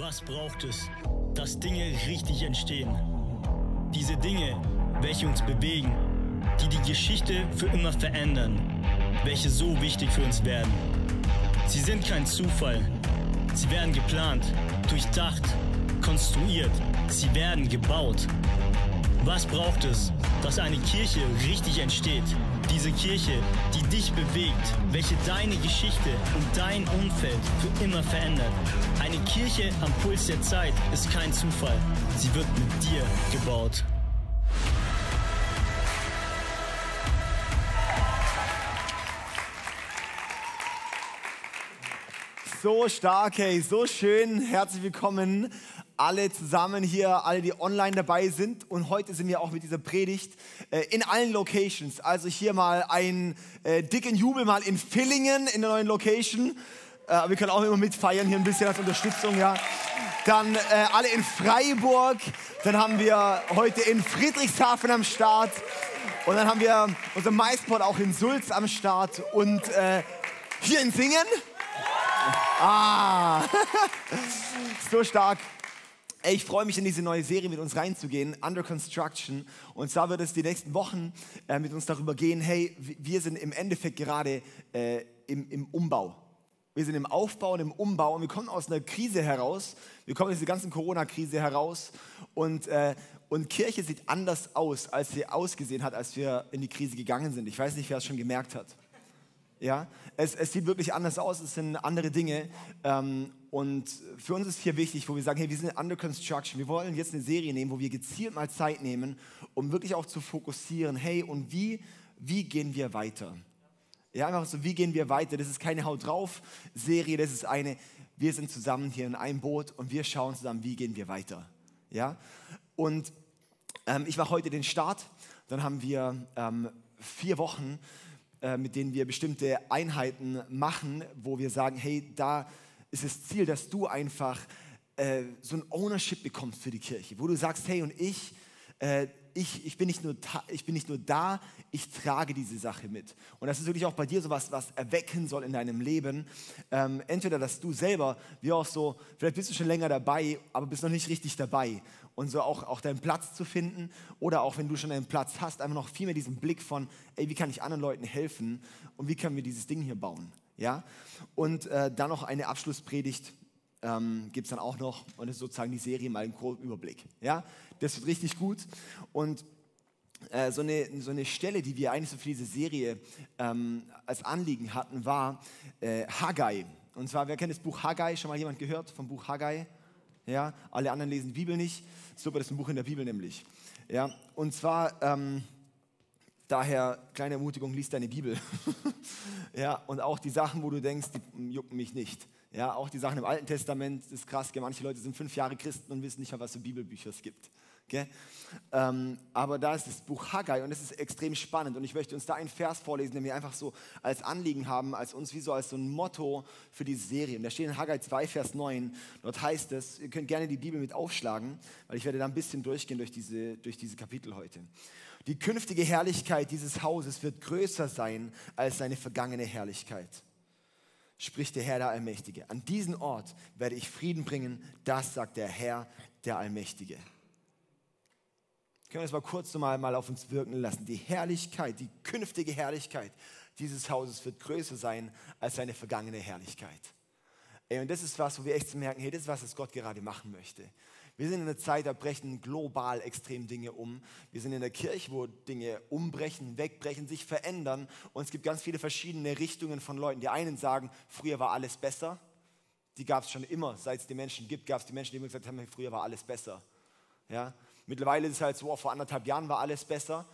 Was braucht es, dass Dinge richtig entstehen? Diese Dinge, welche uns bewegen, die die Geschichte für immer verändern, welche so wichtig für uns werden. Sie sind kein Zufall. Sie werden geplant, durchdacht, konstruiert. Sie werden gebaut. Was braucht es, dass eine Kirche richtig entsteht? Diese Kirche, die dich bewegt, welche deine Geschichte und dein Umfeld für immer verändert. Eine Kirche am Puls der Zeit ist kein Zufall. Sie wird mit dir gebaut. So stark, hey, so schön. Herzlich willkommen alle zusammen hier, alle, die online dabei sind. Und heute sind wir auch mit dieser Predigt äh, in allen Locations. Also hier mal ein äh, dicken Jubel mal in Villingen in der neuen Location. Äh, wir können auch immer mitfeiern hier ein bisschen als Unterstützung, ja. Dann äh, alle in Freiburg. Dann haben wir heute in Friedrichshafen am Start. Und dann haben wir unser MySpot auch in Sulz am Start. Und äh, hier in Singen. Ah, so stark. Ey, ich freue mich, in diese neue Serie mit uns reinzugehen, Under Construction. Und zwar wird es die nächsten Wochen äh, mit uns darüber gehen, hey, wir sind im Endeffekt gerade äh, im, im Umbau. Wir sind im Aufbau und im Umbau und wir kommen aus einer Krise heraus. Wir kommen aus dieser ganzen Corona-Krise heraus und, äh, und Kirche sieht anders aus, als sie ausgesehen hat, als wir in die Krise gegangen sind. Ich weiß nicht, wer es schon gemerkt hat. Ja, es, es, sieht wirklich anders aus, es sind andere Dinge. Ähm, und für uns ist hier wichtig, wo wir sagen, hey, wir sind under construction. Wir wollen jetzt eine Serie nehmen, wo wir gezielt mal Zeit nehmen, um wirklich auch zu fokussieren, hey, und wie, wie gehen wir weiter? Ja, einfach so, wie gehen wir weiter? Das ist keine Haut drauf Serie, das ist eine, wir sind zusammen hier in einem Boot und wir schauen zusammen, wie gehen wir weiter. Ja, und ähm, ich mache heute den Start, dann haben wir ähm, vier Wochen, mit denen wir bestimmte Einheiten machen, wo wir sagen, hey, da ist das Ziel, dass du einfach äh, so ein Ownership bekommst für die Kirche, wo du sagst, hey, und ich, äh, ich, ich, bin nicht nur ich bin nicht nur da, ich trage diese Sache mit. Und das ist wirklich auch bei dir so was, was erwecken soll in deinem Leben. Ähm, entweder, dass du selber, wie auch so, vielleicht bist du schon länger dabei, aber bist noch nicht richtig dabei. Und so auch, auch deinen Platz zu finden. Oder auch, wenn du schon einen Platz hast, einfach noch viel mehr diesen Blick von, ey, wie kann ich anderen Leuten helfen? Und wie können wir dieses Ding hier bauen? Ja? Und äh, dann noch eine Abschlusspredigt ähm, gibt es dann auch noch. Und das ist sozusagen die Serie mal im groben Überblick. Ja? Das wird richtig gut. Und äh, so, eine, so eine Stelle, die wir eigentlich so für diese Serie ähm, als Anliegen hatten, war äh, Haggai. Und zwar, wer kennt das Buch Haggai? Schon mal jemand gehört vom Buch Haggai? Ja, alle anderen lesen die Bibel nicht. Super, das ist ein Buch in der Bibel nämlich. Ja, und zwar, ähm, daher, kleine Ermutigung, liest deine Bibel. ja, und auch die Sachen, wo du denkst, die jucken mich nicht. Ja, auch die Sachen im Alten Testament, ist krass, manche Leute sind fünf Jahre Christen und wissen nicht mal, was für Bibelbücher es gibt. Ähm, aber da ist das Buch Haggai und es ist extrem spannend und ich möchte uns da einen Vers vorlesen, den wir einfach so als Anliegen haben, als uns wie so als so ein Motto für diese Serie. Und da steht in Haggai 2, Vers 9, dort heißt es, ihr könnt gerne die Bibel mit aufschlagen, weil ich werde da ein bisschen durchgehen durch diese, durch diese Kapitel heute. Die künftige Herrlichkeit dieses Hauses wird größer sein als seine vergangene Herrlichkeit spricht der Herr der Allmächtige. An diesen Ort werde ich Frieden bringen, das sagt der Herr der Allmächtige. Können wir das mal kurz mal, mal auf uns wirken lassen? Die Herrlichkeit, die künftige Herrlichkeit dieses Hauses wird größer sein als seine vergangene Herrlichkeit. Ey, und das ist was, wo wir echt merken, hey, das ist was, was Gott gerade machen möchte. Wir sind in einer Zeit, da brechen global extrem Dinge um. Wir sind in der Kirche, wo Dinge umbrechen, wegbrechen, sich verändern. Und es gibt ganz viele verschiedene Richtungen von Leuten. Die einen sagen, früher war alles besser. Die gab es schon immer. Seit es die Menschen gibt, gab es die Menschen, die immer gesagt haben, früher war alles besser. Ja? Mittlerweile ist es halt so, vor anderthalb Jahren war alles besser.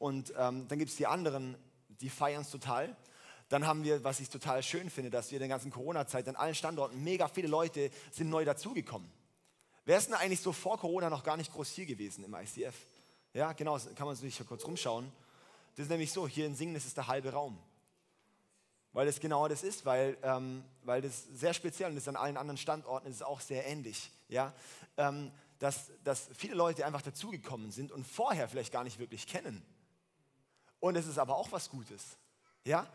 Und ähm, dann gibt es die anderen, die feiern es total. Dann haben wir, was ich total schön finde, dass wir in der ganzen Corona-Zeit an allen Standorten mega viele Leute sind neu dazugekommen. Wer ist denn eigentlich so vor Corona noch gar nicht groß hier gewesen im ICF? Ja, genau, kann man sich kurz rumschauen. Das ist nämlich so, hier in Singen ist es der halbe Raum. Weil das genau das ist, weil, ähm, weil das sehr speziell und ist an allen anderen Standorten ist es auch sehr ähnlich. Ja? Ähm, dass, dass viele Leute einfach dazugekommen sind und vorher vielleicht gar nicht wirklich kennen. Und es ist aber auch was Gutes. Ja?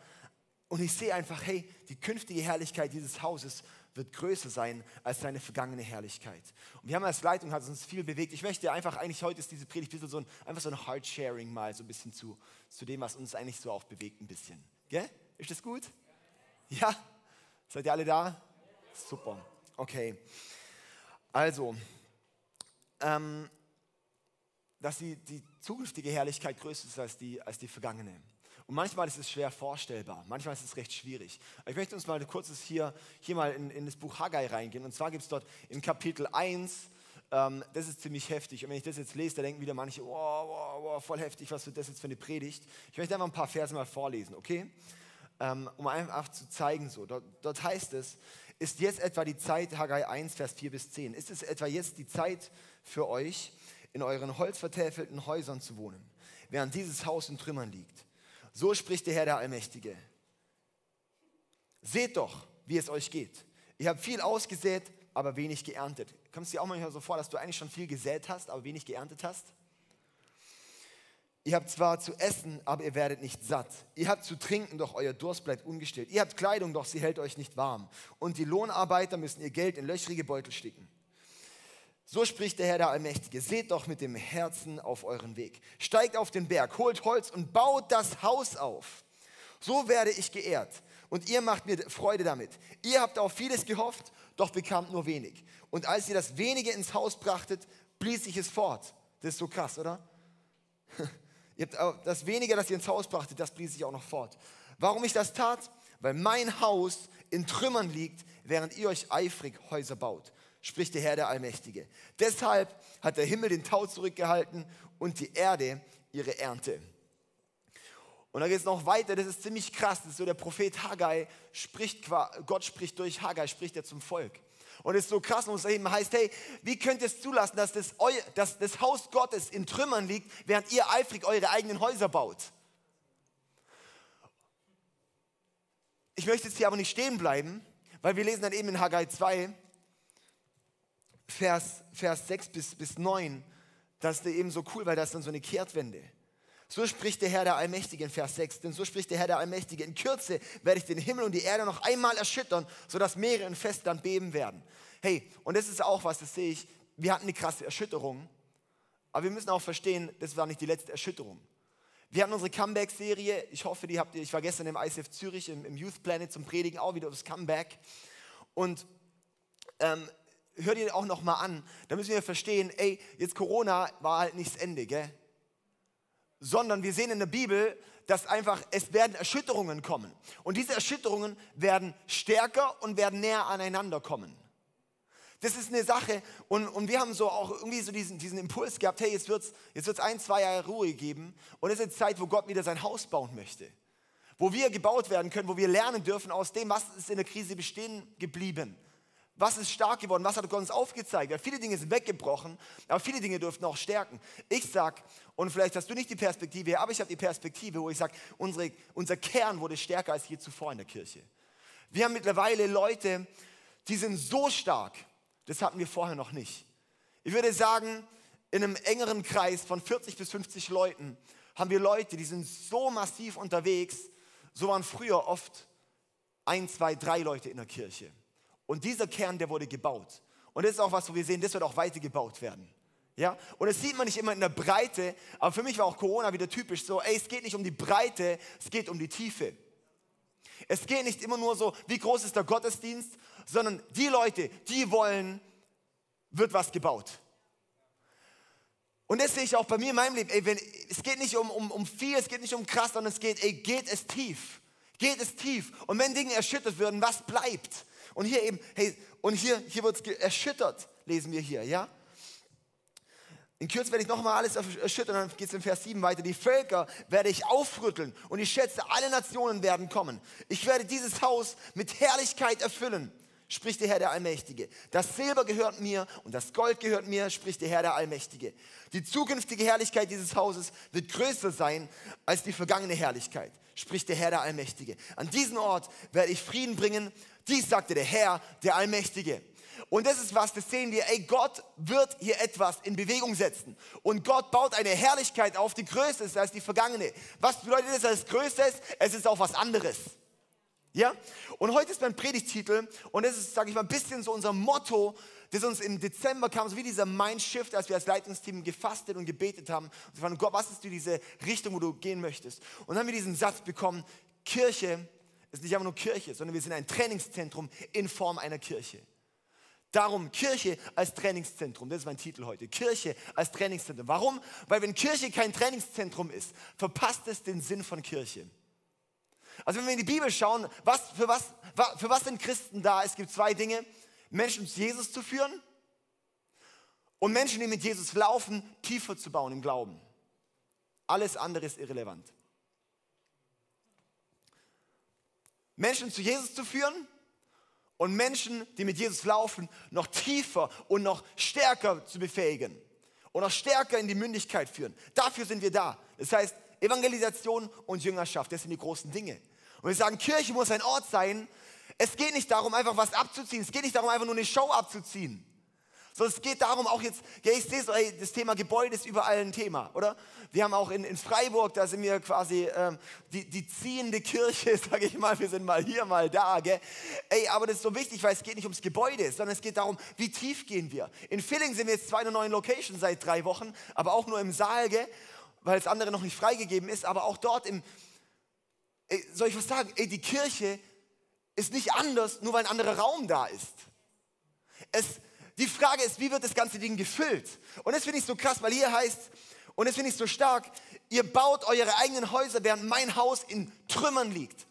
Und ich sehe einfach, hey, die künftige Herrlichkeit dieses Hauses wird größer sein als seine vergangene Herrlichkeit. Und wir haben als Leitung, hat uns viel bewegt. Ich möchte einfach, eigentlich heute ist diese Predigt ein bisschen so ein, einfach so ein Heart-Sharing mal so ein bisschen zu, zu dem, was uns eigentlich so auch bewegt ein bisschen. Gell? Ist das gut? Ja? Seid ihr alle da? Super. Okay. Also, ähm, dass die, die zukünftige Herrlichkeit größer ist als die, als die vergangene. Und manchmal ist es schwer vorstellbar, manchmal ist es recht schwierig. Ich möchte uns mal kurzes hier, hier mal in, in das Buch Haggai reingehen. Und zwar gibt es dort in Kapitel 1, ähm, das ist ziemlich heftig. Und wenn ich das jetzt lese, da denken wieder manche, oh, oh, oh, voll heftig, was wird das jetzt für eine Predigt? Ich möchte einfach ein paar Verse mal vorlesen, okay? Ähm, um einfach zu zeigen, so. Dort, dort heißt es, ist jetzt etwa die Zeit, Haggai 1, Vers 4 bis 10, ist es etwa jetzt die Zeit für euch, in euren holzvertäfelten Häusern zu wohnen, während dieses Haus in Trümmern liegt? So spricht der Herr der Allmächtige. Seht doch, wie es euch geht. Ihr habt viel ausgesät, aber wenig geerntet. Kommt es dir auch manchmal so vor, dass du eigentlich schon viel gesät hast, aber wenig geerntet hast? Ihr habt zwar zu essen, aber ihr werdet nicht satt. Ihr habt zu trinken, doch euer Durst bleibt ungestillt. Ihr habt Kleidung, doch sie hält euch nicht warm. Und die Lohnarbeiter müssen ihr Geld in löchrige Beutel stecken. So spricht der Herr der Allmächtige. Seht doch mit dem Herzen auf euren Weg. Steigt auf den Berg, holt Holz und baut das Haus auf. So werde ich geehrt. Und ihr macht mir Freude damit. Ihr habt auf vieles gehofft, doch bekamt nur wenig. Und als ihr das wenige ins Haus brachtet, blies ich es fort. Das ist so krass, oder? das wenige, das ihr ins Haus brachtet, das blies ich auch noch fort. Warum ich das tat? Weil mein Haus in Trümmern liegt, während ihr euch eifrig Häuser baut spricht der Herr der Allmächtige. Deshalb hat der Himmel den Tau zurückgehalten und die Erde ihre Ernte. Und da geht es noch weiter, das ist ziemlich krass. Das ist so der Prophet Haggai spricht, Gott spricht durch Haggai, spricht er zum Volk. Und es ist so krass, und es heißt, hey, wie könnt ihr es zulassen, dass das, dass das Haus Gottes in Trümmern liegt, während ihr eifrig eure eigenen Häuser baut? Ich möchte jetzt hier aber nicht stehen bleiben, weil wir lesen dann eben in Haggai 2, Vers, Vers 6 bis, bis 9, das ist eben so cool, weil das ist dann so eine Kehrtwende. So spricht der Herr der Allmächtige in Vers 6, denn so spricht der Herr der Allmächtige, in Kürze werde ich den Himmel und die Erde noch einmal erschüttern, sodass Meere und Festland beben werden. Hey, und das ist auch was, das sehe ich, wir hatten eine krasse Erschütterung, aber wir müssen auch verstehen, das war nicht die letzte Erschütterung. Wir hatten unsere Comeback-Serie, ich hoffe, die habt ihr, ich war gestern im ICF Zürich, im, im Youth Planet zum Predigen, auch wieder das Comeback. Und ähm, hör dir auch noch mal an. Da müssen wir verstehen, ey, jetzt Corona war halt nicht das Ende, gell? Sondern wir sehen in der Bibel, dass einfach, es werden Erschütterungen kommen. Und diese Erschütterungen werden stärker und werden näher aneinander kommen. Das ist eine Sache und, und wir haben so auch irgendwie so diesen, diesen Impuls gehabt, hey, jetzt wird es jetzt wird's ein, zwei Jahre Ruhe geben und es ist Zeit, wo Gott wieder sein Haus bauen möchte. Wo wir gebaut werden können, wo wir lernen dürfen aus dem, was ist in der Krise bestehen geblieben was ist stark geworden? Was hat Gott uns aufgezeigt? Weil viele Dinge sind weggebrochen, aber viele Dinge dürften auch stärken. Ich sag, und vielleicht hast du nicht die Perspektive, aber ich habe die Perspektive, wo ich sage, unser Kern wurde stärker als je zuvor in der Kirche. Wir haben mittlerweile Leute, die sind so stark, das hatten wir vorher noch nicht. Ich würde sagen, in einem engeren Kreis von 40 bis 50 Leuten haben wir Leute, die sind so massiv unterwegs, so waren früher oft ein, zwei, drei Leute in der Kirche. Und dieser Kern, der wurde gebaut. Und das ist auch was, wo wir sehen, das wird auch weiter gebaut werden. Ja? Und das sieht man nicht immer in der Breite, aber für mich war auch Corona wieder typisch so, ey, es geht nicht um die Breite, es geht um die Tiefe. Es geht nicht immer nur so, wie groß ist der Gottesdienst, sondern die Leute, die wollen, wird was gebaut. Und das sehe ich auch bei mir in meinem Leben. Ey, wenn, es geht nicht um, um, um viel, es geht nicht um krass, sondern es geht, ey, geht es tief. Geht es tief. Und wenn Dinge erschüttert werden, was bleibt? Und hier eben, hey, und hier, hier wird es erschüttert, lesen wir hier, ja? In Kürze werde ich nochmal alles erschüttern, dann geht es in Vers 7 weiter. Die Völker werde ich aufrütteln und ich schätze, alle Nationen werden kommen. Ich werde dieses Haus mit Herrlichkeit erfüllen, spricht der Herr der Allmächtige. Das Silber gehört mir und das Gold gehört mir, spricht der Herr der Allmächtige. Die zukünftige Herrlichkeit dieses Hauses wird größer sein als die vergangene Herrlichkeit, spricht der Herr der Allmächtige. An diesen Ort werde ich Frieden bringen dies sagte der Herr, der Allmächtige. Und das ist was, das sehen wir, ey, Gott wird hier etwas in Bewegung setzen. Und Gott baut eine Herrlichkeit auf, die größer ist als die vergangene. Was bedeutet das als größtes? Es ist auch was anderes. Ja? Und heute ist mein Predigtitel und das ist, sage ich mal, ein bisschen so unser Motto, das uns im Dezember kam, so wie dieser Mindshift, als wir als Leitungsteam gefastet und gebetet haben. Und wir waren, Gott, was ist diese Richtung, wo du gehen möchtest? Und dann haben wir diesen Satz bekommen, Kirche ist nicht einfach nur Kirche, sondern wir sind ein Trainingszentrum in Form einer Kirche. Darum Kirche als Trainingszentrum, das ist mein Titel heute. Kirche als Trainingszentrum. Warum? Weil wenn Kirche kein Trainingszentrum ist, verpasst es den Sinn von Kirche. Also wenn wir in die Bibel schauen, was, für, was, für was sind Christen da? Es gibt zwei Dinge. Menschen zu Jesus zu führen und Menschen, die mit Jesus laufen, tiefer zu bauen im Glauben. Alles andere ist irrelevant. Menschen zu Jesus zu führen und Menschen, die mit Jesus laufen, noch tiefer und noch stärker zu befähigen und noch stärker in die Mündigkeit führen. Dafür sind wir da. Das heißt, Evangelisation und Jüngerschaft, das sind die großen Dinge. Und wir sagen, Kirche muss ein Ort sein. Es geht nicht darum, einfach was abzuziehen. Es geht nicht darum, einfach nur eine Show abzuziehen. Sondern es geht darum, auch jetzt, ja, ich sehe so, ey, das Thema Gebäude ist überall ein Thema, oder? Wir haben auch in, in Freiburg, da sind wir quasi ähm, die, die ziehende Kirche, sage ich mal, wir sind mal hier, mal da, gell? Ey, aber das ist so wichtig, weil es geht nicht ums Gebäude, sondern es geht darum, wie tief gehen wir. In Filling sind wir jetzt zwar in einer neuen Location seit drei Wochen, aber auch nur im Saal, gell? Weil das andere noch nicht freigegeben ist, aber auch dort im, ey, soll ich was sagen? Ey, die Kirche ist nicht anders, nur weil ein anderer Raum da ist. Es, die Frage ist, wie wird das ganze Ding gefüllt? Und das finde ich so krass, weil hier heißt, und das finde ich so stark, ihr baut eure eigenen Häuser, während mein Haus in Trümmern liegt.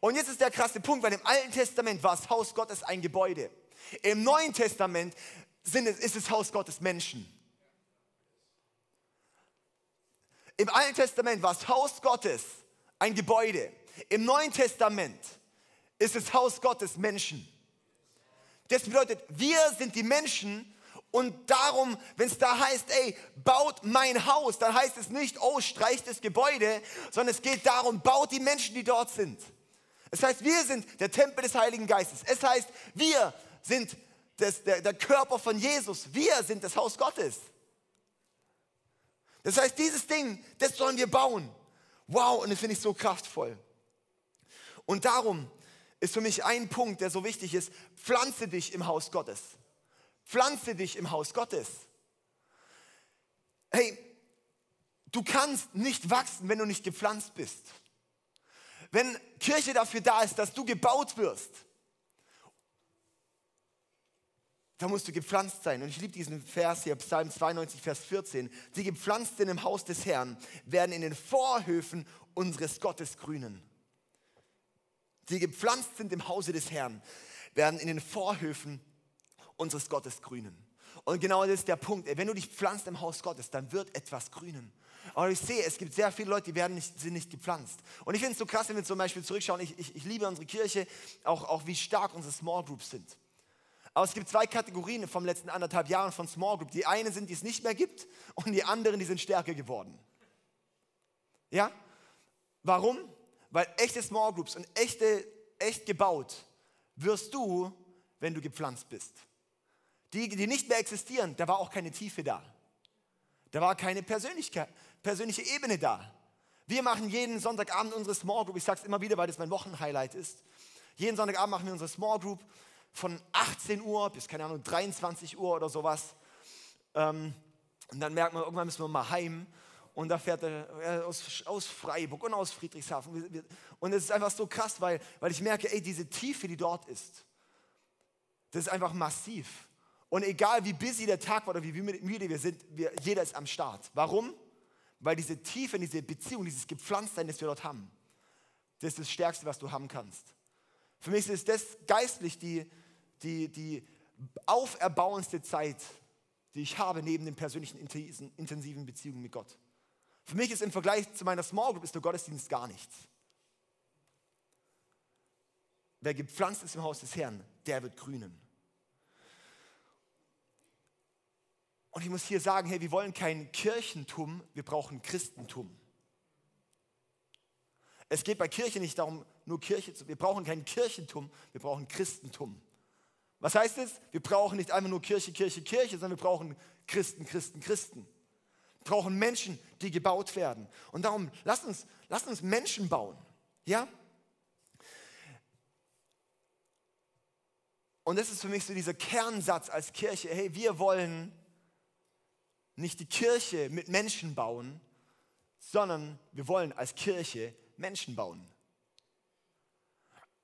Und jetzt ist der krasse Punkt, weil im Alten Testament war das Haus Gottes ein Gebäude. Im Neuen Testament sind es, ist das Haus Gottes Menschen. Im Alten Testament war das Haus Gottes ein Gebäude. Im Neuen Testament ist das Haus Gottes Menschen. Das bedeutet, wir sind die Menschen und darum, wenn es da heißt, ey, baut mein Haus, dann heißt es nicht, oh, streicht das Gebäude, sondern es geht darum, baut die Menschen, die dort sind. Es heißt, wir sind der Tempel des Heiligen Geistes. Es heißt, wir sind das, der, der Körper von Jesus. Wir sind das Haus Gottes. Das heißt, dieses Ding, das sollen wir bauen. Wow, und das finde ich so kraftvoll. Und darum ist für mich ein Punkt, der so wichtig ist, pflanze dich im Haus Gottes. Pflanze dich im Haus Gottes. Hey, du kannst nicht wachsen, wenn du nicht gepflanzt bist. Wenn Kirche dafür da ist, dass du gebaut wirst, da musst du gepflanzt sein. Und ich liebe diesen Vers hier, Psalm 92, Vers 14. Die Gepflanzten im Haus des Herrn werden in den Vorhöfen unseres Gottes grünen. Die gepflanzt sind im Hause des Herrn, werden in den Vorhöfen unseres Gottes grünen. Und genau das ist der Punkt. Wenn du dich pflanzt im Haus Gottes, dann wird etwas grünen. Aber ich sehe, es gibt sehr viele Leute, die werden nicht, sind nicht gepflanzt. Und ich finde es so krass, wenn wir zum Beispiel zurückschauen. Ich, ich, ich liebe unsere Kirche, auch, auch wie stark unsere Small Groups sind. Aber es gibt zwei Kategorien vom letzten anderthalb Jahren von Small Group. Die eine sind, die es nicht mehr gibt und die anderen, die sind stärker geworden. Ja? Warum? Weil echte Small Groups und echte, echt gebaut wirst du, wenn du gepflanzt bist. Die, die nicht mehr existieren, da war auch keine Tiefe da. Da war keine Persönlichkeit, persönliche Ebene da. Wir machen jeden Sonntagabend unsere Small Group. Ich sage es immer wieder, weil das mein Wochenhighlight ist. Jeden Sonntagabend machen wir unsere Small Group von 18 Uhr bis, keine Ahnung, 23 Uhr oder sowas. Ähm, und dann merkt man, irgendwann müssen wir mal heim. Und da fährt er aus, aus Freiburg und aus Friedrichshafen. Und es ist einfach so krass, weil, weil ich merke, ey, diese Tiefe, die dort ist, das ist einfach massiv. Und egal wie busy der Tag war oder wie müde wir sind, wir, jeder ist am Start. Warum? Weil diese Tiefe, diese Beziehung, dieses Gepflanztsein, das wir dort haben, das ist das Stärkste, was du haben kannst. Für mich ist das geistlich die, die, die auferbauendste Zeit, die ich habe, neben den persönlichen intensiven Beziehungen mit Gott. Für mich ist im Vergleich zu meiner Small Group ist der Gottesdienst gar nichts. Wer gepflanzt ist im Haus des Herrn, der wird grünen. Und ich muss hier sagen, hey, wir wollen kein Kirchentum, wir brauchen Christentum. Es geht bei Kirche nicht darum, nur Kirche zu, wir brauchen kein Kirchentum, wir brauchen Christentum. Was heißt es? Wir brauchen nicht einfach nur Kirche, Kirche, Kirche, sondern wir brauchen Christen, Christen, Christen. Wir brauchen Menschen, die gebaut werden. Und darum, lasst uns, lasst uns Menschen bauen. Ja? Und das ist für mich so dieser Kernsatz als Kirche. Hey, wir wollen nicht die Kirche mit Menschen bauen, sondern wir wollen als Kirche Menschen bauen.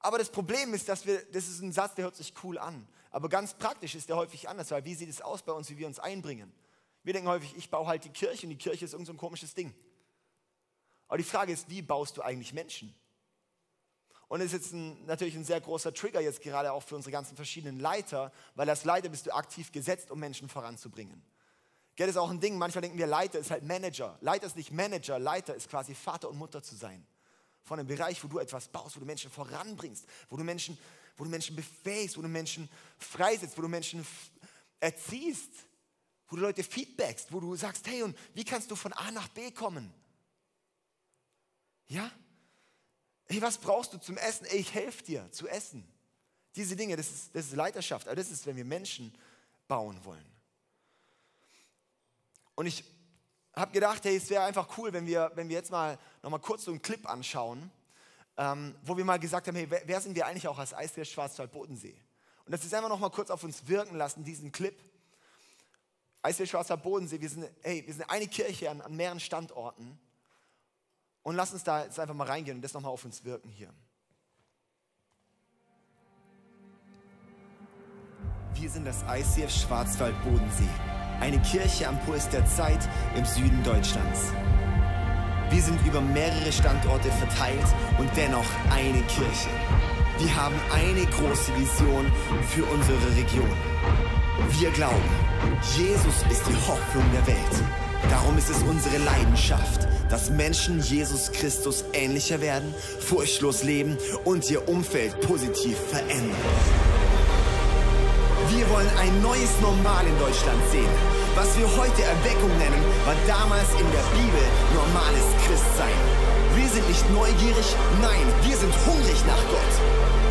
Aber das Problem ist, dass wir, das ist ein Satz, der hört sich cool an. Aber ganz praktisch ist der häufig anders, weil wie sieht es aus bei uns, wie wir uns einbringen? Wir denken häufig, ich baue halt die Kirche und die Kirche ist irgend so ein komisches Ding. Aber die Frage ist, wie baust du eigentlich Menschen? Und das ist jetzt ein, natürlich ein sehr großer Trigger jetzt gerade auch für unsere ganzen verschiedenen Leiter, weil als Leiter bist du aktiv gesetzt, um Menschen voranzubringen. Gell, das ist auch ein Ding, manchmal denken wir, Leiter ist halt Manager. Leiter ist nicht Manager, Leiter ist quasi Vater und Mutter zu sein. Von einem Bereich, wo du etwas baust, wo du Menschen voranbringst, wo du Menschen, wo du Menschen befähigst, wo du Menschen freisetzt, wo du Menschen erziehst, wo du Leute feedbackst, wo du sagst, hey, und wie kannst du von A nach B kommen? Ja? Hey, was brauchst du zum Essen? Ey, ich helfe dir zu essen. Diese Dinge, das ist, das ist Leiterschaft, aber das ist, wenn wir Menschen bauen wollen. Und ich habe gedacht, hey, es wäre einfach cool, wenn wir, wenn wir jetzt mal noch mal kurz so einen Clip anschauen, ähm, wo wir mal gesagt haben, hey, wer, wer sind wir eigentlich auch als Eisbär Schwarzwald Bodensee? Und das ist einfach noch mal kurz auf uns wirken lassen, diesen Clip. Eisbär Schwarzwald Bodensee, wir sind, hey, wir sind eine Kirche an, an mehreren Standorten. Und lass uns da jetzt einfach mal reingehen und das noch mal auf uns wirken hier. Wir sind das ICF Schwarzwald Bodensee eine Kirche am Puls der Zeit im Süden Deutschlands. Wir sind über mehrere Standorte verteilt und dennoch eine Kirche. Wir haben eine große Vision für unsere Region. Wir glauben, Jesus ist die Hoffnung der Welt. Darum ist es unsere Leidenschaft, dass Menschen Jesus Christus ähnlicher werden, furchtlos leben und ihr Umfeld positiv verändern. Wir wollen ein neues Normal in Deutschland sehen. Was wir heute Erweckung nennen, war damals in der Bibel normales Christsein. Wir sind nicht neugierig, nein, wir sind hungrig nach Gott.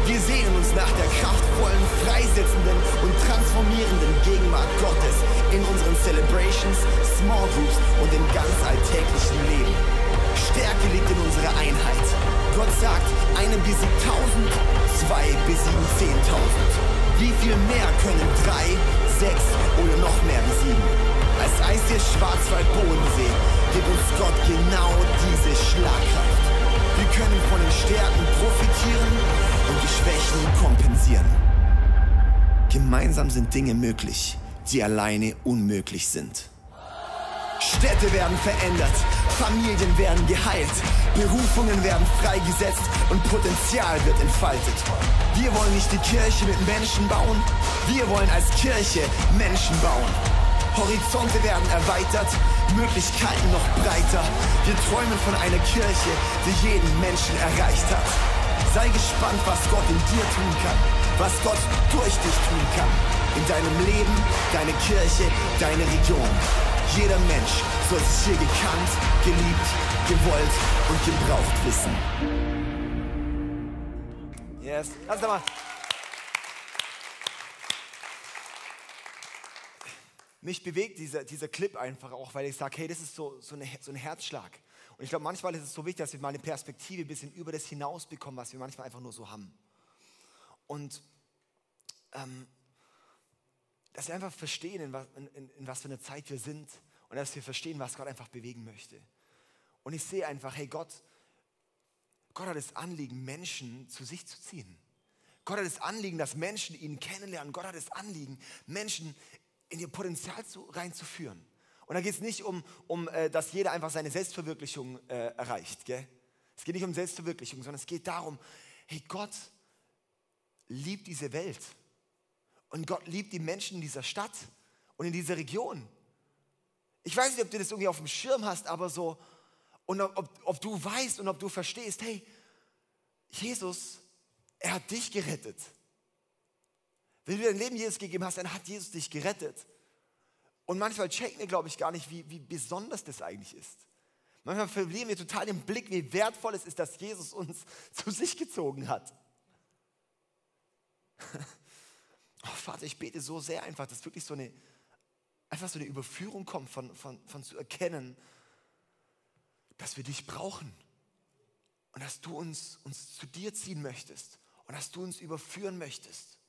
Wir sehnen uns nach der kraftvollen, freisetzenden und transformierenden Gegenwart Gottes in unseren Celebrations, Small Groups und im ganz alltäglichen Leben. Stärke liegt in unserer Einheit. Gott sagt, einem besiegt tausend, zwei besiegen zehntausend. Wie viel mehr können drei, sechs oder noch mehr besiegen? Als Eis der Schwarzwald-Bodensee gibt uns Gott genau diese Schlagkraft. Wir können von den Stärken profitieren und die Schwächen kompensieren. Gemeinsam sind Dinge möglich, die alleine unmöglich sind. Städte werden verändert, Familien werden geheilt, Berufungen werden freigesetzt und Potenzial wird entfaltet. Wir wollen nicht die Kirche mit Menschen bauen, wir wollen als Kirche Menschen bauen. Horizonte werden erweitert, Möglichkeiten noch breiter. Wir träumen von einer Kirche, die jeden Menschen erreicht hat. Sei gespannt, was Gott in dir tun kann, was Gott durch dich tun kann. In deinem Leben, deine Kirche, deine Region. Jeder Mensch soll sich hier gekannt, geliebt, gewollt und gebraucht wissen. Yes, lass mal. Mich bewegt dieser, dieser Clip einfach auch, weil ich sage, hey, das ist so, so, eine, so ein Herzschlag. Und ich glaube, manchmal ist es so wichtig, dass wir mal eine Perspektive ein bisschen über das hinaus bekommen, was wir manchmal einfach nur so haben. Und ähm, dass wir einfach verstehen, in was, in, in, was für eine Zeit wir sind und dass wir verstehen, was Gott einfach bewegen möchte. Und ich sehe einfach, hey Gott, Gott hat das Anliegen, Menschen zu sich zu ziehen. Gott hat das Anliegen, dass Menschen ihn kennenlernen. Gott hat das Anliegen, Menschen in ihr Potenzial zu, reinzuführen. Und da geht es nicht um, um äh, dass jeder einfach seine Selbstverwirklichung äh, erreicht. Gell? Es geht nicht um Selbstverwirklichung, sondern es geht darum, hey Gott liebt diese Welt. Und Gott liebt die Menschen in dieser Stadt und in dieser Region. Ich weiß nicht, ob du das irgendwie auf dem Schirm hast, aber so, und ob, ob du weißt und ob du verstehst, hey, Jesus, er hat dich gerettet. Wenn du dein Leben Jesus gegeben hast, dann hat Jesus dich gerettet. Und manchmal checken wir, glaube ich, gar nicht, wie, wie besonders das eigentlich ist. Manchmal verlieren wir total den Blick, wie wertvoll es ist, dass Jesus uns zu sich gezogen hat. Oh, Vater, ich bete so sehr einfach, dass wirklich so eine, einfach so eine Überführung kommt von, von, von zu erkennen, dass wir dich brauchen und dass du uns, uns zu dir ziehen möchtest und dass du uns überführen möchtest.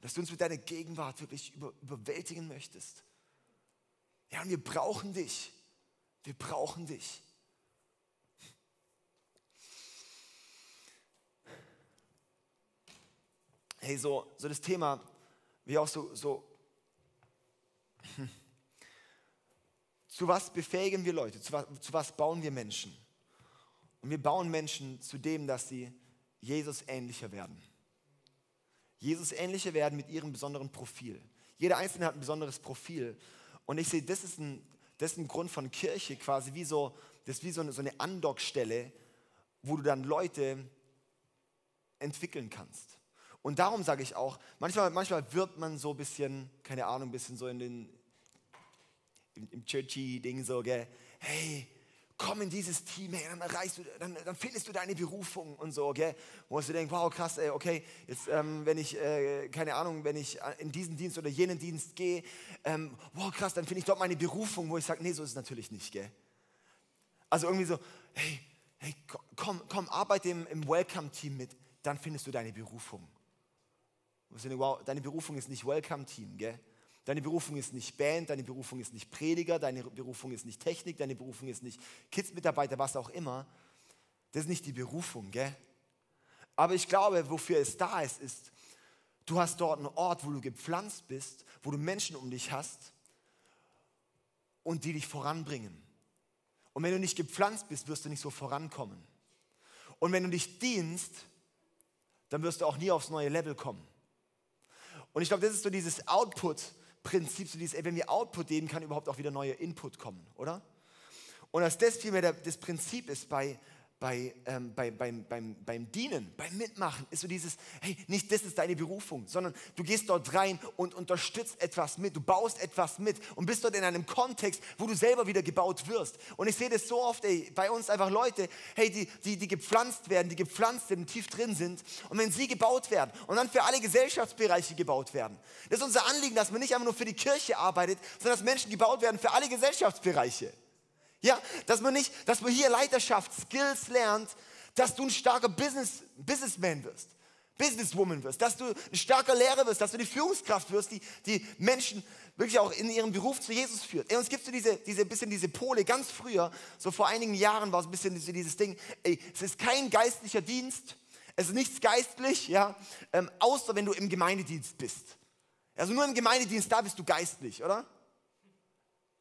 dass du uns mit deiner Gegenwart wirklich über, überwältigen möchtest. Ja, und wir brauchen dich. Wir brauchen dich. Hey, so, so das Thema, wie auch so, so zu was befähigen wir Leute, zu was, zu was bauen wir Menschen? Und wir bauen Menschen zu dem, dass sie Jesus ähnlicher werden. Jesus ähnlicher werden mit ihrem besonderen Profil. Jeder Einzelne hat ein besonderes Profil. Und ich sehe, das ist ein, das ist ein Grund von Kirche quasi, wie so, das ist wie so eine, so eine Andockstelle, wo du dann Leute entwickeln kannst. Und darum sage ich auch, manchmal, manchmal wird man so ein bisschen, keine Ahnung, ein bisschen so in den, im, im Churchy-Ding so, gell, hey, komm in dieses Team, hey, dann erreichst du, dann, dann findest du deine Berufung und so, gell? Wo du denkst, wow, krass, ey, okay, jetzt, ähm, wenn ich, äh, keine Ahnung, wenn ich in diesen Dienst oder jenen Dienst gehe, ähm, wow, krass, dann finde ich dort meine Berufung, wo ich sage, nee, so ist es natürlich nicht, gell? Also irgendwie so, hey, hey, komm, komm, arbeite im, im Welcome-Team mit, dann findest du deine Berufung. Wow, deine Berufung ist nicht Welcome-Team, gell? Deine Berufung ist nicht Band, deine Berufung ist nicht Prediger, deine Berufung ist nicht Technik, deine Berufung ist nicht Kids-Mitarbeiter, was auch immer. Das ist nicht die Berufung, gell? Aber ich glaube, wofür es da ist, ist, du hast dort einen Ort, wo du gepflanzt bist, wo du Menschen um dich hast und die dich voranbringen. Und wenn du nicht gepflanzt bist, wirst du nicht so vorankommen. Und wenn du dich dienst, dann wirst du auch nie aufs neue Level kommen. Und ich glaube, das ist so dieses Output, Prinzip, so dieses, ey, wenn wir Output geben, kann überhaupt auch wieder neuer Input kommen, oder? Und dass das vielmehr das Prinzip ist bei, bei, ähm, bei, beim, beim, beim Dienen, beim Mitmachen, ist so dieses, hey, nicht das ist deine Berufung, sondern du gehst dort rein und unterstützt etwas mit, du baust etwas mit und bist dort in einem Kontext, wo du selber wieder gebaut wirst. Und ich sehe das so oft, ey, bei uns einfach Leute, hey, die, die, die gepflanzt werden, die gepflanzt sind, tief drin sind und wenn sie gebaut werden und dann für alle Gesellschaftsbereiche gebaut werden. Das ist unser Anliegen, dass man nicht einfach nur für die Kirche arbeitet, sondern dass Menschen gebaut werden für alle Gesellschaftsbereiche. Ja, dass man nicht, dass man hier Leiterschaft, Skills lernt, dass du ein starker Business, Businessman wirst, Businesswoman wirst, dass du ein starker Lehrer wirst, dass du die Führungskraft wirst, die, die Menschen wirklich auch in ihrem Beruf zu Jesus führt. Ey, uns gibt so diese, diese, bisschen diese Pole, ganz früher, so vor einigen Jahren war es ein bisschen dieses Ding, ey, es ist kein geistlicher Dienst, es ist nichts geistlich, ja, ähm, außer wenn du im Gemeindedienst bist. Also nur im Gemeindedienst, da bist du geistlich, oder?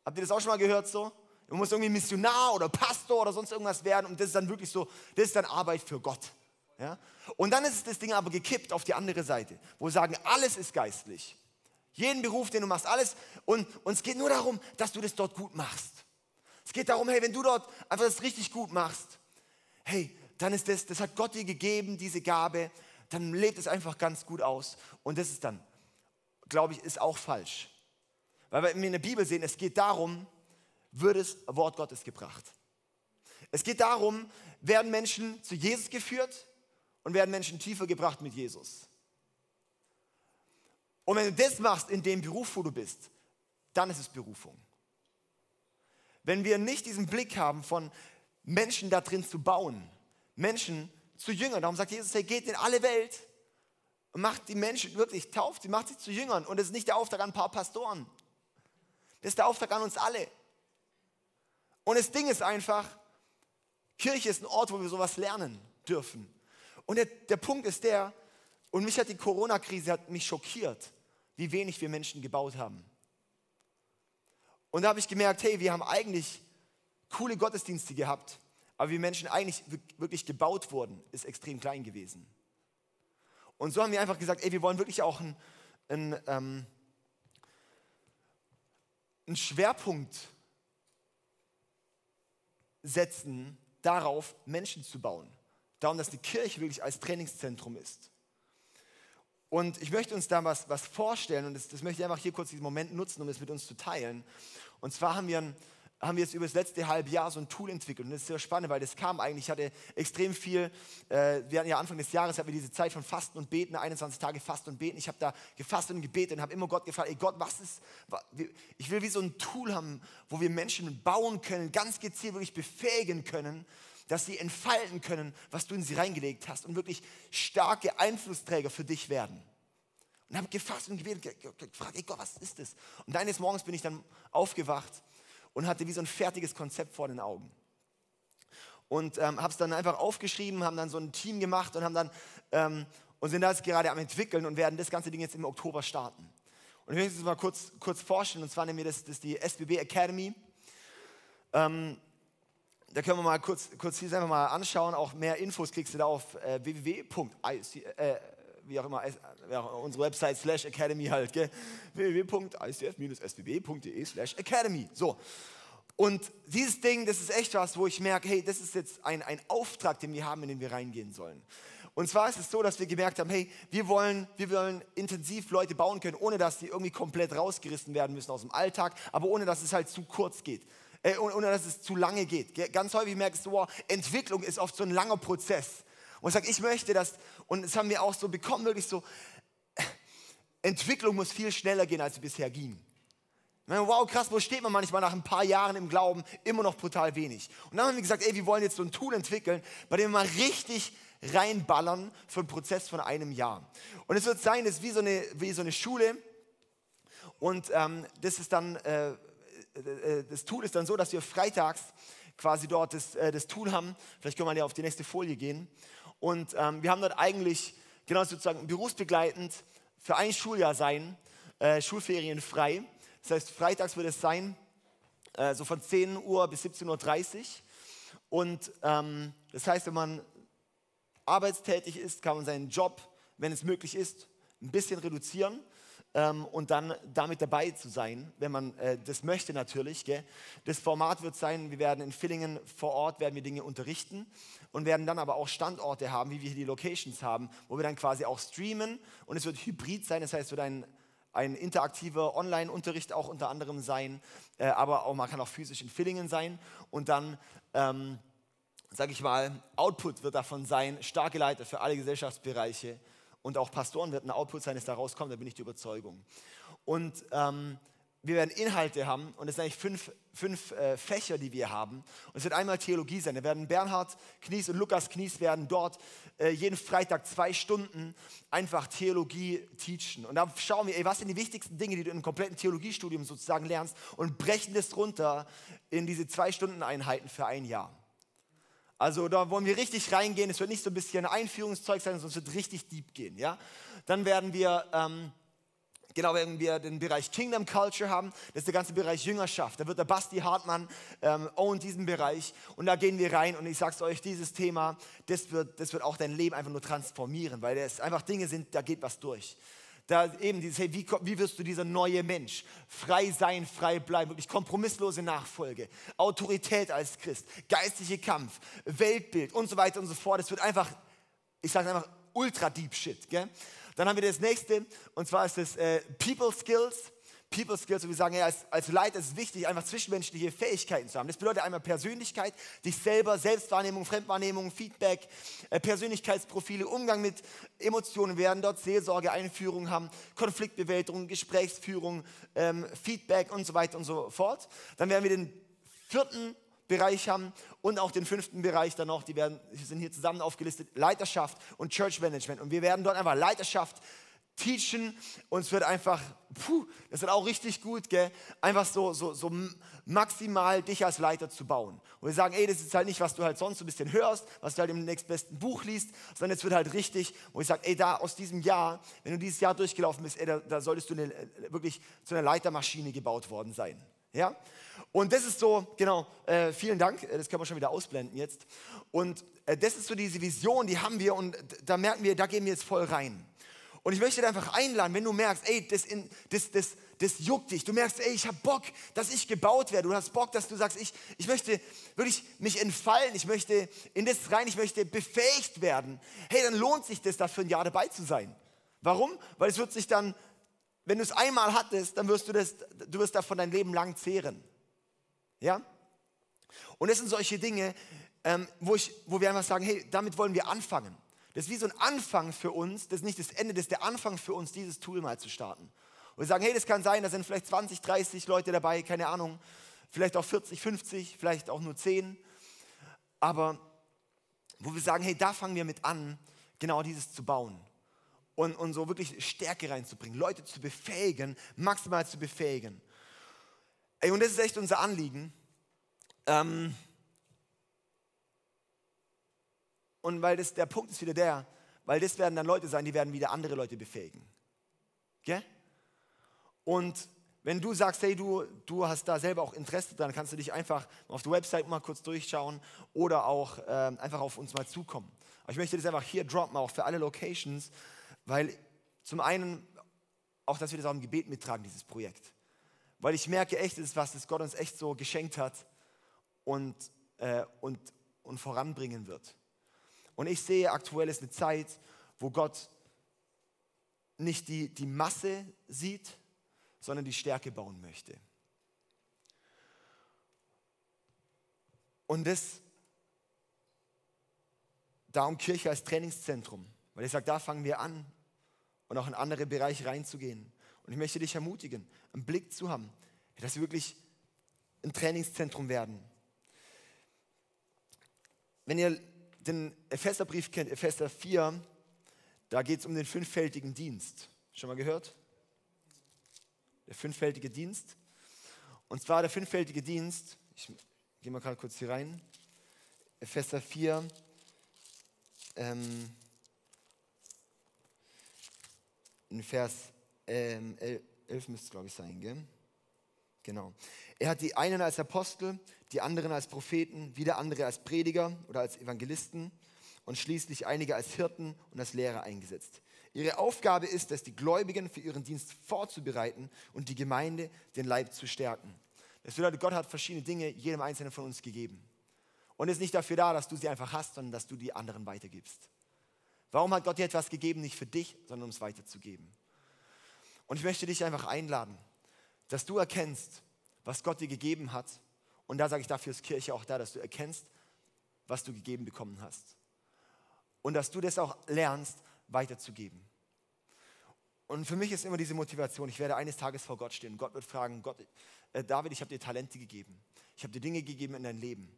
Habt ihr das auch schon mal gehört so? Du musst irgendwie Missionar oder Pastor oder sonst irgendwas werden und das ist dann wirklich so, das ist dann Arbeit für Gott. Ja? Und dann ist das Ding aber gekippt auf die andere Seite, wo wir sagen, alles ist geistlich. Jeden Beruf, den du machst, alles. Und, und es geht nur darum, dass du das dort gut machst. Es geht darum, hey, wenn du dort einfach das richtig gut machst, hey, dann ist das, das hat Gott dir gegeben, diese Gabe, dann lebt es einfach ganz gut aus. Und das ist dann, glaube ich, ist auch falsch. Weil wir in der Bibel sehen, es geht darum, wird das Wort Gottes gebracht. Es geht darum, werden Menschen zu Jesus geführt und werden Menschen tiefer gebracht mit Jesus. Und wenn du das machst in dem Beruf, wo du bist, dann ist es Berufung. Wenn wir nicht diesen Blick haben von Menschen da drin zu bauen, Menschen zu Jüngern, darum sagt Jesus, hey, geht in alle Welt und macht die Menschen wirklich, tauft sie, macht sie zu Jüngern. Und das ist nicht der Auftrag an ein paar Pastoren. Das ist der Auftrag an uns alle. Und das Ding ist einfach, Kirche ist ein Ort, wo wir sowas lernen dürfen. Und der, der Punkt ist der, und mich hat die Corona-Krise hat mich schockiert, wie wenig wir Menschen gebaut haben. Und da habe ich gemerkt, hey, wir haben eigentlich coole Gottesdienste gehabt, aber wie Menschen eigentlich wirklich gebaut wurden, ist extrem klein gewesen. Und so haben wir einfach gesagt, ey, wir wollen wirklich auch einen, ähm, einen Schwerpunkt setzen darauf, Menschen zu bauen. Darum, dass die Kirche wirklich als Trainingszentrum ist. Und ich möchte uns da was, was vorstellen und das, das möchte ich einfach hier kurz diesen Moment nutzen, um es mit uns zu teilen. Und zwar haben wir ein haben wir jetzt über das letzte halbe Jahr so ein Tool entwickelt. Und das ist sehr spannend, weil das kam eigentlich, ich hatte extrem viel, äh, wir hatten ja Anfang des Jahres, hatten wir diese Zeit von Fasten und Beten, 21 Tage Fasten und Beten. Ich habe da gefastet und gebetet und habe immer Gott gefragt, ey Gott, was ist, ich will wie so ein Tool haben, wo wir Menschen bauen können, ganz gezielt wirklich befähigen können, dass sie entfalten können, was du in sie reingelegt hast und wirklich starke Einflussträger für dich werden. Und Und habe gefasst und gebetet, gefragt, ey Gott, was ist das? Und eines Morgens bin ich dann aufgewacht und hatte wie so ein fertiges Konzept vor den Augen. Und ähm, habe es dann einfach aufgeschrieben, haben dann so ein Team gemacht und haben dann ähm, und sind das gerade am entwickeln und werden das ganze Ding jetzt im Oktober starten. Und ich will es mal kurz, kurz vorstellen, und zwar nehmen wir das, das die SBB Academy. Ähm, da können wir mal kurz, kurz hier einfach mal anschauen. Auch mehr Infos kriegst du da auf äh, www.ic, äh, wie auch immer, unsere Website slash Academy halt, www.icf-sbb.de slash Academy. So. Und dieses Ding, das ist echt was, wo ich merke, hey, das ist jetzt ein, ein Auftrag, den wir haben, in den wir reingehen sollen. Und zwar ist es so, dass wir gemerkt haben, hey, wir wollen, wir wollen intensiv Leute bauen können, ohne dass sie irgendwie komplett rausgerissen werden müssen aus dem Alltag, aber ohne dass es halt zu kurz geht. Äh, ohne dass es zu lange geht. Ganz häufig merkst du, wow, Entwicklung ist oft so ein langer Prozess. Und ich sage, ich möchte das, und das haben wir auch so bekommen, wirklich so, Entwicklung muss viel schneller gehen, als sie bisher ging. Wow, krass, wo steht man manchmal nach ein paar Jahren im Glauben? Immer noch brutal wenig. Und dann haben wir gesagt, ey, wir wollen jetzt so ein Tool entwickeln, bei dem wir mal richtig reinballern für einen Prozess von einem Jahr. Und es wird sein, das ist wie so eine, wie so eine Schule. Und ähm, das ist dann, äh, äh, äh das Tool ist dann so, dass wir freitags quasi dort das, äh, das Tool haben. Vielleicht können wir ja auf die nächste Folie gehen. Und ähm, wir haben dort eigentlich genau sozusagen berufsbegleitend für ein Schuljahr sein, äh, Schulferien frei. Das heißt, freitags wird es sein, äh, so von 10 Uhr bis 17.30 Uhr. Und ähm, das heißt, wenn man arbeitstätig ist, kann man seinen Job, wenn es möglich ist, ein bisschen reduzieren ähm, und dann damit dabei zu sein, wenn man äh, das möchte natürlich. Gell? Das Format wird sein, wir werden in Villingen vor Ort werden wir Dinge unterrichten und werden dann aber auch Standorte haben, wie wir hier die Locations haben, wo wir dann quasi auch streamen und es wird hybrid sein, das heißt, es wird ein ein interaktiver Online-Unterricht auch unter anderem sein, äh, aber auch man kann auch physisch in Villingen sein und dann ähm, sage ich mal, Output wird davon sein, starke Leiter für alle Gesellschaftsbereiche, und auch Pastoren wird ein Output sein, das da rauskommt, da bin ich die Überzeugung. Und ähm, wir werden Inhalte haben und es sind eigentlich fünf, fünf äh, Fächer, die wir haben. Und es wird einmal Theologie sein. Da werden Bernhard Knies und Lukas Knies werden dort äh, jeden Freitag zwei Stunden einfach Theologie teachen. Und da schauen wir, ey, was sind die wichtigsten Dinge, die du im kompletten Theologiestudium sozusagen lernst und brechen das runter in diese zwei Stunden Einheiten für ein Jahr. Also da wollen wir richtig reingehen. Es wird nicht so ein bisschen Einführungszeug sein, sondern es wird richtig deep gehen. Ja? Dann werden wir, ähm, genau, werden wir den Bereich Kingdom Culture haben. Das ist der ganze Bereich Jüngerschaft. Da wird der Basti Hartmann ähm, own diesen Bereich. Und da gehen wir rein. Und ich sage es euch, dieses Thema, das wird, das wird auch dein Leben einfach nur transformieren, weil es einfach Dinge sind, da geht was durch. Da eben dieses, hey, wie, wie wirst du dieser neue Mensch? Frei sein, frei bleiben, wirklich kompromisslose Nachfolge, Autorität als Christ, geistliche Kampf, Weltbild und so weiter und so fort. Es wird einfach, ich sage einfach, ultra deep shit. Gell? Dann haben wir das nächste und zwar ist das äh, People Skills. People Skills, und wir sagen, ja, als, als Leiter ist es wichtig, einfach zwischenmenschliche Fähigkeiten zu haben. Das bedeutet einmal Persönlichkeit, dich selber, Selbstwahrnehmung, Fremdwahrnehmung, Feedback, äh, Persönlichkeitsprofile, Umgang mit Emotionen werden dort Seelsorge, Einführung haben, Konfliktbewältigung, Gesprächsführung, ähm, Feedback und so weiter und so fort. Dann werden wir den vierten Bereich haben und auch den fünften Bereich dann noch, die, werden, sind hier zusammen aufgelistet, Leiterschaft und Church Management. Und wir werden dort einfach Leiterschaft teachen und es wird einfach, puh, das wird auch richtig gut, gell? einfach so, so, so maximal dich als Leiter zu bauen. Und wir sagen, ey, das ist halt nicht, was du halt sonst so ein bisschen hörst, was du halt im nächstbesten Buch liest, sondern es wird halt richtig, wo ich sage, ey, da aus diesem Jahr, wenn du dieses Jahr durchgelaufen bist, ey, da, da solltest du eine, wirklich zu einer Leitermaschine gebaut worden sein. Ja? Und das ist so, genau, äh, vielen Dank, äh, das können wir schon wieder ausblenden jetzt. Und äh, das ist so diese Vision, die haben wir und da merken wir, da gehen wir jetzt voll rein. Und ich möchte dich einfach einladen, wenn du merkst, ey, das, in, das, das, das juckt dich. Du merkst, ey, ich habe Bock, dass ich gebaut werde. Du hast Bock, dass du sagst, ich, ich möchte wirklich mich entfallen. Ich möchte in das rein, ich möchte befähigt werden. Hey, dann lohnt sich das, dafür ein Jahr dabei zu sein. Warum? Weil es wird sich dann, wenn du es einmal hattest, dann wirst du das, du wirst davon dein Leben lang zehren. Ja? Und das sind solche Dinge, ähm, wo, ich, wo wir einfach sagen, hey, damit wollen wir anfangen. Das ist wie so ein Anfang für uns, das ist nicht das Ende, das ist der Anfang für uns, dieses Tool mal zu starten. Und wir sagen, hey, das kann sein, da sind vielleicht 20, 30 Leute dabei, keine Ahnung, vielleicht auch 40, 50, vielleicht auch nur 10. Aber wo wir sagen, hey, da fangen wir mit an, genau dieses zu bauen. Und, und so wirklich Stärke reinzubringen, Leute zu befähigen, maximal zu befähigen. Ey, und das ist echt unser Anliegen. Ähm und weil das, der Punkt ist wieder der, weil das werden dann Leute sein, die werden wieder andere Leute befähigen. Gell? Und wenn du sagst, hey, du, du hast da selber auch Interesse, dann kannst du dich einfach auf der Website mal kurz durchschauen oder auch äh, einfach auf uns mal zukommen. Aber ich möchte das einfach hier droppen, auch für alle Locations, weil zum einen auch, dass wir das auch im Gebet mittragen, dieses Projekt. Weil ich merke echt, es ist was, das Gott uns echt so geschenkt hat und, äh, und, und voranbringen wird. Und ich sehe, aktuell ist eine Zeit, wo Gott nicht die, die Masse sieht, sondern die Stärke bauen möchte. Und das, darum Kirche als Trainingszentrum, weil ich sage, da fangen wir an und auch in andere Bereiche reinzugehen. Und ich möchte dich ermutigen, einen Blick zu haben, dass wir wirklich ein Trainingszentrum werden. Wenn ihr den Epheserbrief kennt, Epheser 4, da geht es um den fünffältigen Dienst. Schon mal gehört? Der fünffältige Dienst. Und zwar der fünffältige Dienst, ich gehe mal gerade kurz hier rein, Epheser 4, ähm, in Vers ähm, 11 müsste es, glaube ich, sein, gell? Genau. Er hat die einen als Apostel, die anderen als Propheten, wieder andere als Prediger oder als Evangelisten und schließlich einige als Hirten und als Lehrer eingesetzt. Ihre Aufgabe ist es, die Gläubigen für ihren Dienst vorzubereiten und die Gemeinde, den Leib zu stärken. Das bedeutet, Gott hat verschiedene Dinge jedem Einzelnen von uns gegeben. Und ist nicht dafür da, dass du sie einfach hast, sondern dass du die anderen weitergibst. Warum hat Gott dir etwas gegeben, nicht für dich, sondern um es weiterzugeben? Und ich möchte dich einfach einladen, dass du erkennst, was Gott dir gegeben hat. Und da sage ich, dafür ist Kirche auch da, dass du erkennst, was du gegeben bekommen hast. Und dass du das auch lernst, weiterzugeben. Und für mich ist immer diese Motivation, ich werde eines Tages vor Gott stehen. Gott wird fragen, Gott, äh, David, ich habe dir Talente gegeben. Ich habe dir Dinge gegeben in dein Leben.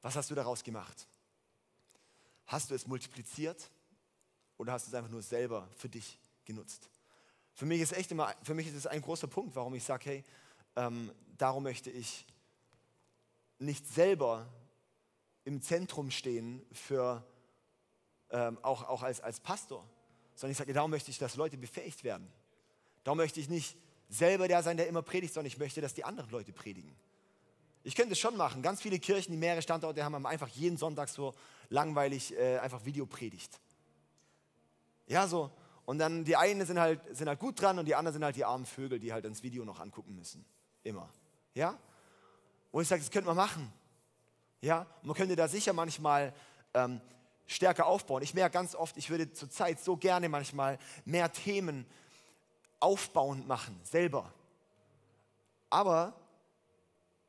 Was hast du daraus gemacht? Hast du es multipliziert oder hast du es einfach nur selber für dich genutzt? Für mich ist echt immer, für mich ist es ein großer Punkt, warum ich sage, hey, ähm, darum möchte ich nicht selber im Zentrum stehen für ähm, auch, auch als, als Pastor, sondern ich sage, darum möchte ich, dass Leute befähigt werden. Darum möchte ich nicht selber der sein, der immer predigt, sondern ich möchte, dass die anderen Leute predigen. Ich könnte es schon machen. Ganz viele Kirchen, die mehrere Standorte haben, haben einfach jeden Sonntag so langweilig äh, einfach Videopredigt. Ja, so. Und dann die einen sind halt, sind halt gut dran und die anderen sind halt die armen Vögel, die halt ins Video noch angucken müssen. Immer. Ja? Wo ich sage, das könnte man machen. Ja? Man könnte da sicher manchmal ähm, stärker aufbauen. Ich merke ganz oft, ich würde zurzeit so gerne manchmal mehr Themen aufbauend machen, selber. Aber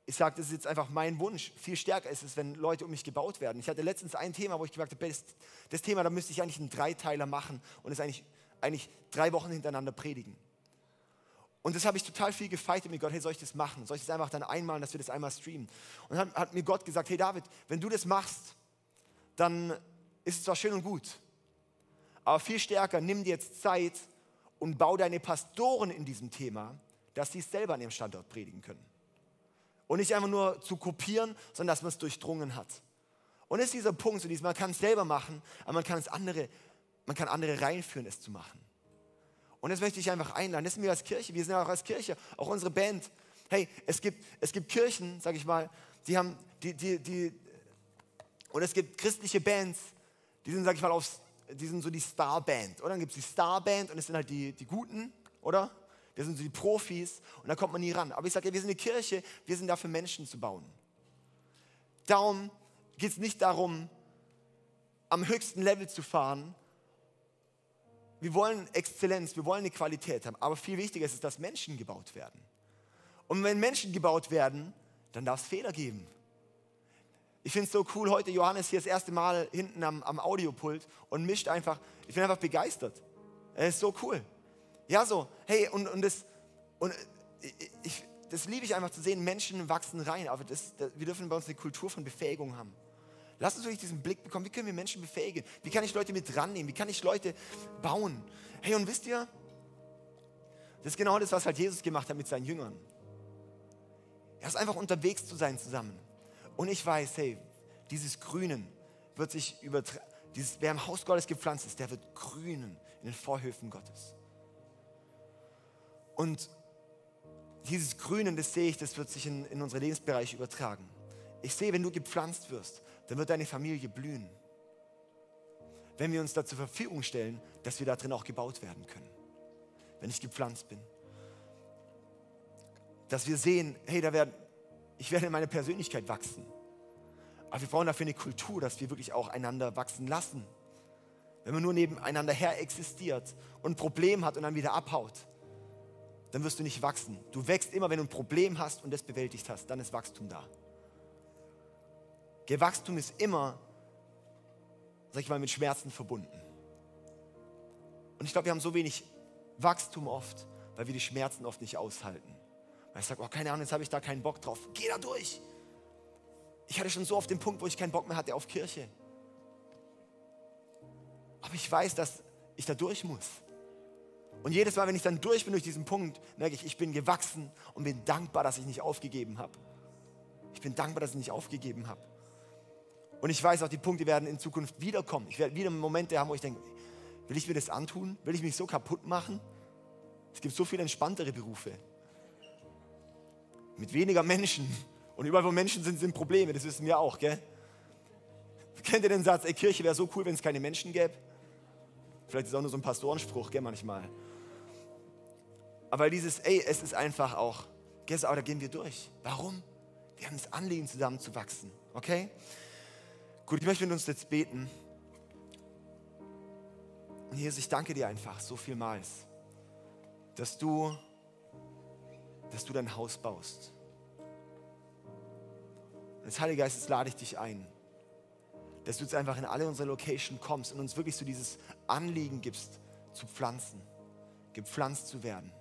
ich sage, das ist jetzt einfach mein Wunsch. Viel stärker ist es, wenn Leute um mich gebaut werden. Ich hatte letztens ein Thema, wo ich gesagt habe, das, das Thema, da müsste ich eigentlich einen Dreiteiler machen und es eigentlich, eigentlich drei Wochen hintereinander predigen. Und das habe ich total viel gefeitet mit Gott, hey, soll ich das machen? Soll ich das einfach dann einmal, dass wir das einmal streamen? Und dann hat, hat mir Gott gesagt, hey David, wenn du das machst, dann ist zwar schön und gut, aber viel stärker, nimm dir jetzt Zeit und bau deine Pastoren in diesem Thema, dass sie es selber an ihrem Standort predigen können. Und nicht einfach nur zu kopieren, sondern dass man es durchdrungen hat. Und ist dieser Punkt, so dieses, man kann es selber machen, aber man kann es andere, man kann andere reinführen, es zu machen. Und das möchte ich einfach einladen. Das sind wir als Kirche, wir sind auch als Kirche, auch unsere Band. Hey, es gibt, es gibt Kirchen, sag ich mal, die haben, die, die, die, und es gibt christliche Bands, die sind, sag ich mal, aufs, die sind so die Starband. Oder dann gibt es die Starband und es sind halt die, die Guten, oder? Das sind so die Profis und da kommt man nie ran. Aber ich sage, ja, wir sind eine Kirche, wir sind da für Menschen zu bauen. Darum geht es nicht darum, am höchsten Level zu fahren. Wir wollen Exzellenz, wir wollen eine Qualität haben. Aber viel wichtiger ist es, dass Menschen gebaut werden. Und wenn Menschen gebaut werden, dann darf es Fehler geben. Ich finde es so cool, heute Johannes hier das erste Mal hinten am, am Audiopult und mischt einfach. Ich bin einfach begeistert. Es ist so cool. Ja, so, hey, und, und, das, und ich, das liebe ich einfach zu sehen, Menschen wachsen rein. Aber das, das, wir dürfen bei uns eine Kultur von Befähigung haben. Lass uns wirklich diesen Blick bekommen, wie können wir Menschen befähigen? Wie kann ich Leute mit rannehmen? Wie kann ich Leute bauen? Hey, und wisst ihr, das ist genau das, was halt Jesus gemacht hat mit seinen Jüngern. Er ist einfach unterwegs zu sein zusammen. Und ich weiß, hey, dieses Grünen wird sich übertragen. Wer im Haus Gottes gepflanzt ist, der wird grünen in den Vorhöfen Gottes. Und dieses Grünen, das sehe ich, das wird sich in, in unsere Lebensbereiche übertragen. Ich sehe, wenn du gepflanzt wirst, dann wird deine Familie blühen. Wenn wir uns da zur Verfügung stellen, dass wir da drin auch gebaut werden können. Wenn ich gepflanzt bin. Dass wir sehen, hey, da werden, ich werde in meine Persönlichkeit wachsen. Aber wir brauchen dafür eine Kultur, dass wir wirklich auch einander wachsen lassen. Wenn man nur nebeneinander her existiert und ein Problem hat und dann wieder abhaut, dann wirst du nicht wachsen. Du wächst immer, wenn du ein Problem hast und das bewältigt hast, dann ist Wachstum da. Wachstum ist immer, sag ich mal, mit Schmerzen verbunden. Und ich glaube, wir haben so wenig Wachstum oft, weil wir die Schmerzen oft nicht aushalten. Weil ich sage, oh, keine Ahnung, jetzt habe ich da keinen Bock drauf. Geh da durch. Ich hatte schon so oft den Punkt, wo ich keinen Bock mehr hatte auf Kirche. Aber ich weiß, dass ich da durch muss. Und jedes Mal, wenn ich dann durch bin durch diesen Punkt, merke ich, ich bin gewachsen und bin dankbar, dass ich nicht aufgegeben habe. Ich bin dankbar, dass ich nicht aufgegeben habe. Und ich weiß auch, die Punkte werden in Zukunft wiederkommen. Ich werde wieder Momente haben, wo ich denke, will ich mir das antun? Will ich mich so kaputt machen? Es gibt so viel entspanntere Berufe. Mit weniger Menschen. Und überall, wo Menschen sind, sind Probleme. Das wissen wir auch, gell? Kennt ihr den Satz, ey, Kirche wäre so cool, wenn es keine Menschen gäbe? Vielleicht ist auch nur so ein Pastorenspruch, gell, manchmal. Aber dieses, ey, es ist einfach auch, gell, aber da gehen wir durch. Warum? Wir haben das Anliegen, zusammen zu wachsen. Okay? Gut, ich möchte mit uns jetzt beten. Und Jesus, ich danke dir einfach so vielmals, dass du, dass du dein Haus baust. Und als Heiliger Geist, jetzt lade ich dich ein, dass du jetzt einfach in alle unsere Location kommst und uns wirklich so dieses Anliegen gibst, zu pflanzen, gepflanzt zu werden.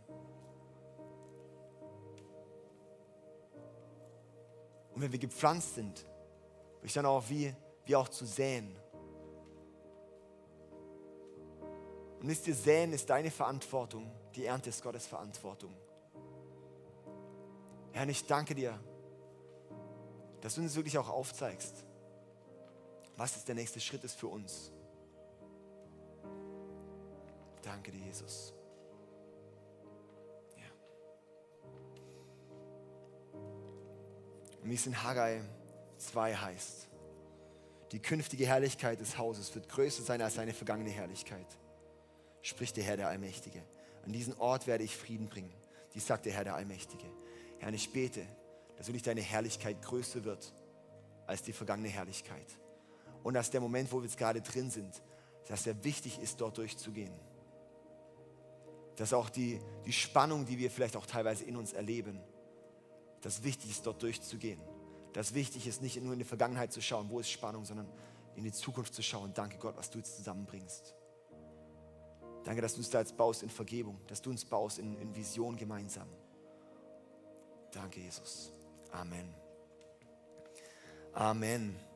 Und wenn wir gepflanzt sind, ich dann auch wie wie auch zu säen. Und wisst ihr, säen ist deine Verantwortung, die Ernte ist Gottes Verantwortung. Herr, ich danke dir, dass du uns wirklich auch aufzeigst, was ist der nächste Schritt ist für uns. Danke dir, Jesus. Und wie es in Haggai 2 heißt, die künftige Herrlichkeit des Hauses wird größer sein als seine vergangene Herrlichkeit, spricht der Herr der Allmächtige. An diesen Ort werde ich Frieden bringen. Dies sagt der Herr der Allmächtige. Herr, ich bete, dass wirklich deine Herrlichkeit größer wird als die vergangene Herrlichkeit. Und dass der Moment, wo wir jetzt gerade drin sind, dass er wichtig ist, dort durchzugehen. Dass auch die, die Spannung, die wir vielleicht auch teilweise in uns erleben, dass wichtig ist, dort durchzugehen dass wichtig ist, nicht nur in die Vergangenheit zu schauen, wo ist Spannung, sondern in die Zukunft zu schauen. Danke Gott, was du jetzt zusammenbringst. Danke, dass du uns da jetzt baust in Vergebung, dass du uns baust in, in Vision gemeinsam. Danke, Jesus. Amen. Amen.